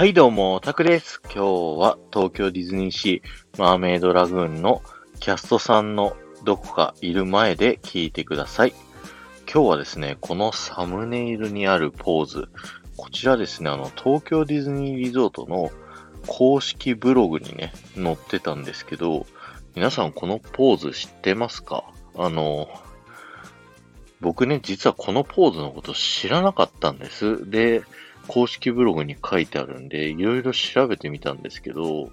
はいどうも、タクです。今日は東京ディズニーシーマーメイドラグーンのキャストさんのどこかいる前で聞いてください。今日はですね、このサムネイルにあるポーズ、こちらですね、あの、東京ディズニーリゾートの公式ブログにね、載ってたんですけど、皆さんこのポーズ知ってますか？あの、僕ね、実はこのポーズのこと知らなかったんです。で、公式ブログに書いてあるんで、いろいろ調べてみたんですけど、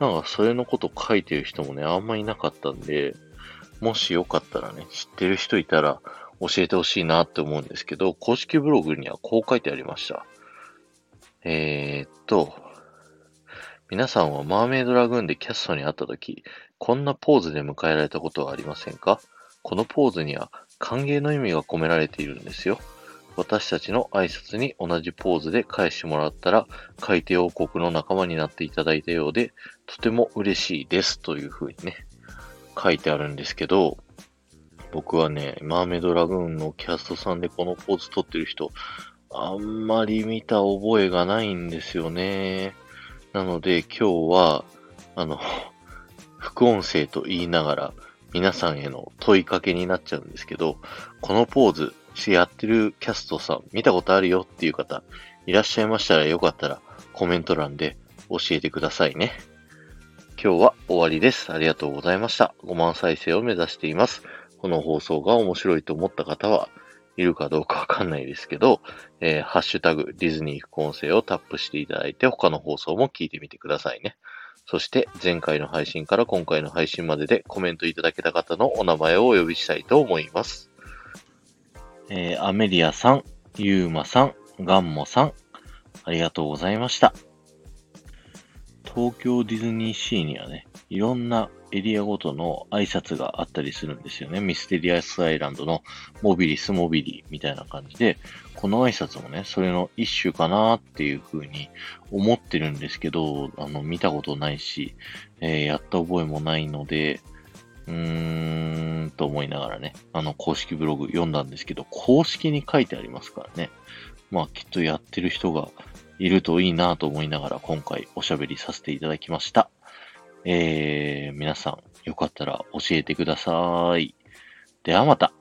なんかそれのこと書いてる人もね、あんまいなかったんで、もしよかったらね、知ってる人いたら教えてほしいなって思うんですけど、公式ブログにはこう書いてありました。えー、っと、皆さんはマーメイドラグーンでキャストに会った時、こんなポーズで迎えられたことはありませんか？このポーズには歓迎の意味が込められているんですよ。私たちの挨拶に同じポーズで返してもらったら、海底王国の仲間になっていただいたようで、とても嬉しいですという風にね、書いてあるんですけど、僕はね、マーメイドラグーンのキャストさんでこのポーズ撮ってる人、あんまり見た覚えがないんですよね。なので今日は、あの、副音声と言いながら、皆さんへの問いかけになっちゃうんですけど、このポーズ、しやってるキャストさ、見たことあるよっていう方、いらっしゃいましたらよかったらコメント欄で教えてくださいね。今日は終わりです。ありがとうございました。5万再生を目指しています。この放送が面白いと思った方はいるかどうかわかんないですけど、えー、ハッシュタグディズニー副音声をタップしていただいて他の放送も聞いてみてくださいね。そして前回の配信から今回の配信まででコメントいただけた方のお名前をお呼びしたいと思います。えー、アメリアさん、ユーマさん、ガンモさん、ありがとうございました。東京ディズニーシーにはね、いろんなエリアごとの挨拶があったりするんですよね。ミステリアスアイランドのモビリスモビリみたいな感じで、この挨拶もね、それの一種かなっていう風に思ってるんですけど、あの、見たことないし、えー、やった覚えもないので、うーん、と思いながらね、あの、公式ブログ読んだんですけど、公式に書いてありますからね。まあ、きっとやってる人がいるといいなと思いながら、今回おしゃべりさせていただきました。えー、皆さん、よかったら教えてください。ではまた。